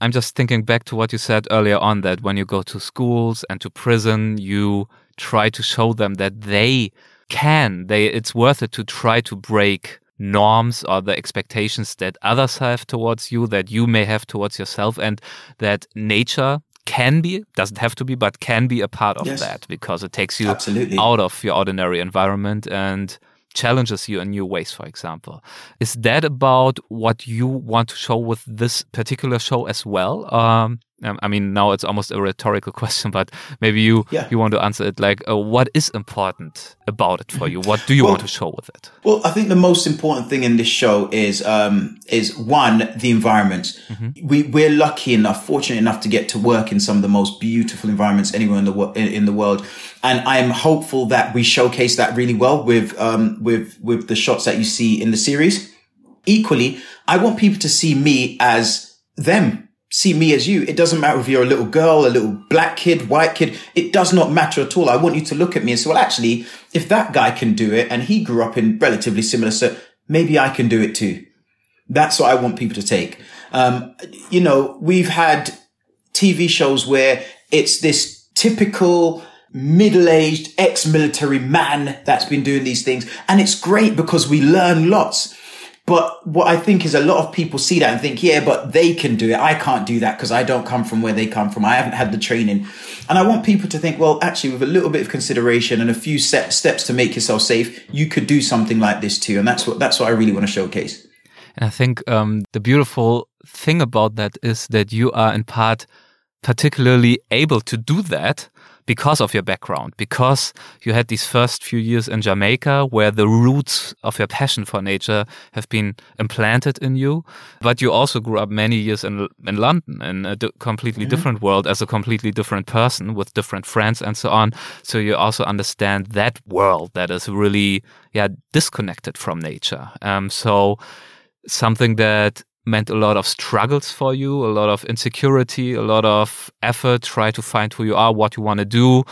I'm just thinking back to what you said earlier on that when you go to schools and to prison, you try to show them that they can they it's worth it to try to break norms or the expectations that others have towards you that you may have towards yourself and that nature can be doesn't have to be but can be a part of yes. that because it takes you Absolutely. out of your ordinary environment and challenges you in new ways for example is that about what you want to show with this particular show as well um, um, I mean, now it's almost a rhetorical *laughs* question, but maybe you yeah. you want to answer it like, uh, what is important about it for you? What do you well, want to show with it? Well, I think the most important thing in this show is um, is one the environment. Mm-hmm. We we're lucky enough, fortunate enough to get to work in some of the most beautiful environments anywhere in the in, in the world, and I'm hopeful that we showcase that really well with um, with with the shots that you see in the series. Equally, I want people to see me as them see me as you. It doesn't matter if you're a little girl, a little black kid, white kid. It does not matter at all. I want you to look at me and say, well, actually, if that guy can do it and he grew up in relatively similar, so maybe I can do it too. That's what I want people to take. Um, you know, we've had TV shows where it's this typical middle-aged ex-military man that's been doing these things. And it's great because we learn lots. But what I think is a lot of people see that and think, yeah, but they can do it. I can't do that because I don't come from where they come from. I haven't had the training. And I want people to think, well, actually, with a little bit of consideration and a few set steps to make yourself safe, you could do something like this too. And that's what, that's what I really want to showcase. And I think um, the beautiful thing about that is that you are in part particularly able to do that because of your background, because you had these first few years in Jamaica where the roots of your passion for nature have been implanted in you. But you also grew up many years in, in London in a completely mm -hmm. different world as a completely different person with different friends and so on. So you also understand that world that is really, yeah, disconnected from nature. Um, so something that meant a lot of struggles for you, a lot of insecurity, a lot of effort, try to find who you are, what you want to do.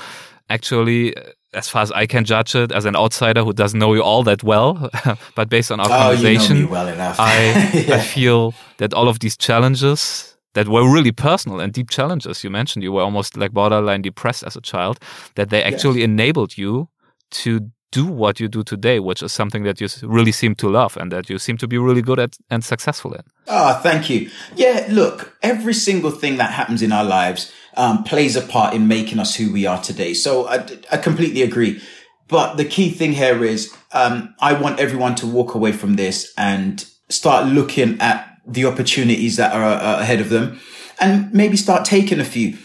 Actually, as far as I can judge it, as an outsider who doesn't know you all that well, *laughs* but based on our oh, conversation, you know well *laughs* I, yeah. I feel that all of these challenges that were really personal and deep challenges you mentioned, you were almost like borderline depressed as a child, that they actually yes. enabled you to do what you do today, which is something that you really seem to love and that you seem to be really good at and successful in. Oh, thank you. Yeah, look, every single thing that happens in our lives um, plays a part in making us who we are today. So I, I completely agree. But the key thing here is um, I want everyone to walk away from this and start looking at the opportunities that are uh, ahead of them and maybe start taking a few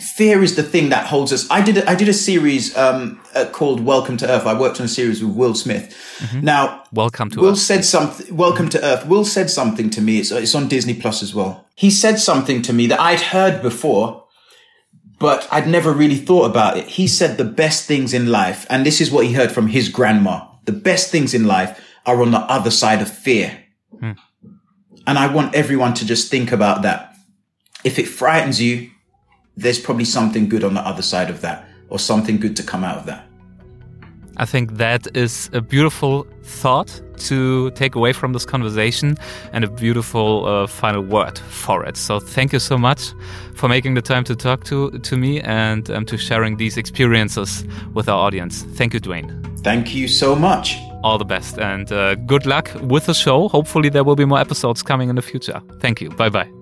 fear is the thing that holds us. I did a, I did a series um, uh, called Welcome to Earth. I worked on a series with Will Smith. Mm-hmm. Now, Welcome to Will Earth. said something. Welcome to Earth. Will said something to me. It's it's on Disney Plus as well. He said something to me that I'd heard before, but I'd never really thought about it. He said the best things in life, and this is what he heard from his grandma. The best things in life are on the other side of fear. Hmm. And I want everyone to just think about that. If it frightens you, there's probably something good on the other side of that or something good to come out of that. I think that is a beautiful thought to take away from this conversation and a beautiful uh, final word for it. So thank you so much for making the time to talk to, to me and um, to sharing these experiences with our audience. Thank you, Dwayne. Thank you so much. All the best and uh, good luck with the show. Hopefully, there will be more episodes coming in the future. Thank you. Bye bye.